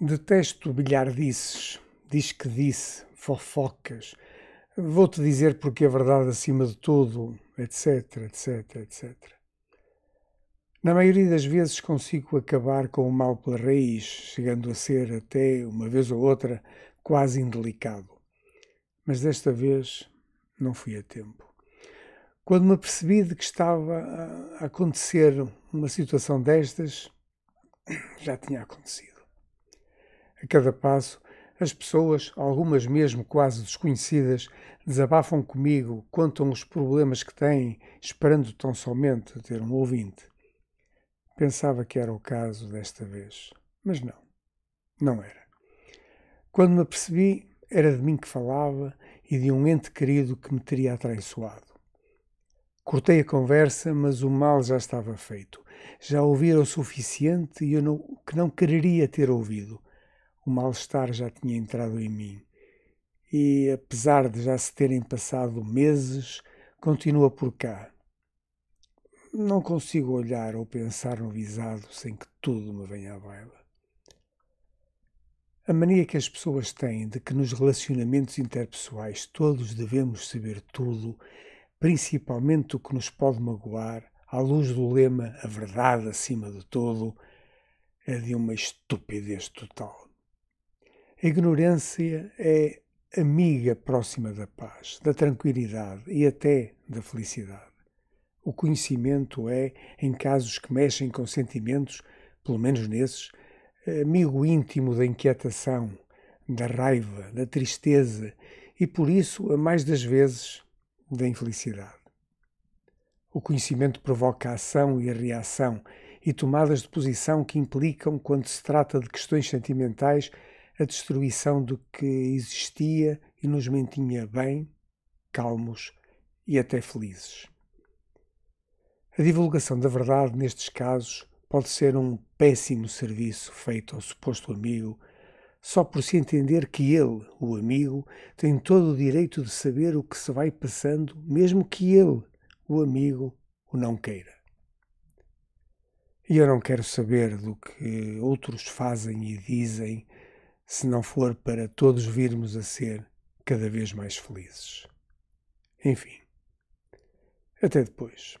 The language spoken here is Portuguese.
Detesto bilhardices, diz que disse, fofocas. Vou-te dizer porque a verdade acima de tudo, etc, etc, etc. Na maioria das vezes consigo acabar com o mal pela raiz, chegando a ser até, uma vez ou outra, quase indelicado. Mas desta vez não fui a tempo. Quando me apercebi de que estava a acontecer uma situação destas, já tinha acontecido. A cada passo, as pessoas, algumas mesmo quase desconhecidas, desabafam comigo, contam os problemas que têm, esperando tão somente ter um ouvinte. Pensava que era o caso desta vez, mas não, não era. Quando me apercebi, era de mim que falava e de um ente querido que me teria atraiçoado. Cortei a conversa, mas o mal já estava feito. Já ouvira o suficiente e eu não, que não quereria ter ouvido o mal-estar já tinha entrado em mim. E, apesar de já se terem passado meses, continua por cá. Não consigo olhar ou pensar no visado sem que tudo me venha à baila. A mania que as pessoas têm de que nos relacionamentos interpessoais todos devemos saber tudo, principalmente o que nos pode magoar, à luz do lema a verdade acima de tudo, é de uma estupidez total. A ignorância é amiga próxima da paz, da tranquilidade e até da felicidade. O conhecimento é, em casos que mexem com sentimentos, pelo menos nesses, amigo íntimo da inquietação, da raiva, da tristeza e, por isso, a mais das vezes, da infelicidade. O conhecimento provoca a ação e a reação e tomadas de posição que implicam, quando se trata de questões sentimentais, a destruição do que existia e nos mantinha bem, calmos e até felizes. A divulgação da verdade nestes casos pode ser um péssimo serviço feito ao suposto amigo, só por se entender que ele, o amigo, tem todo o direito de saber o que se vai passando, mesmo que ele, o amigo, o não queira. E eu não quero saber do que outros fazem e dizem se não for para todos virmos a ser cada vez mais felizes. Enfim, até depois.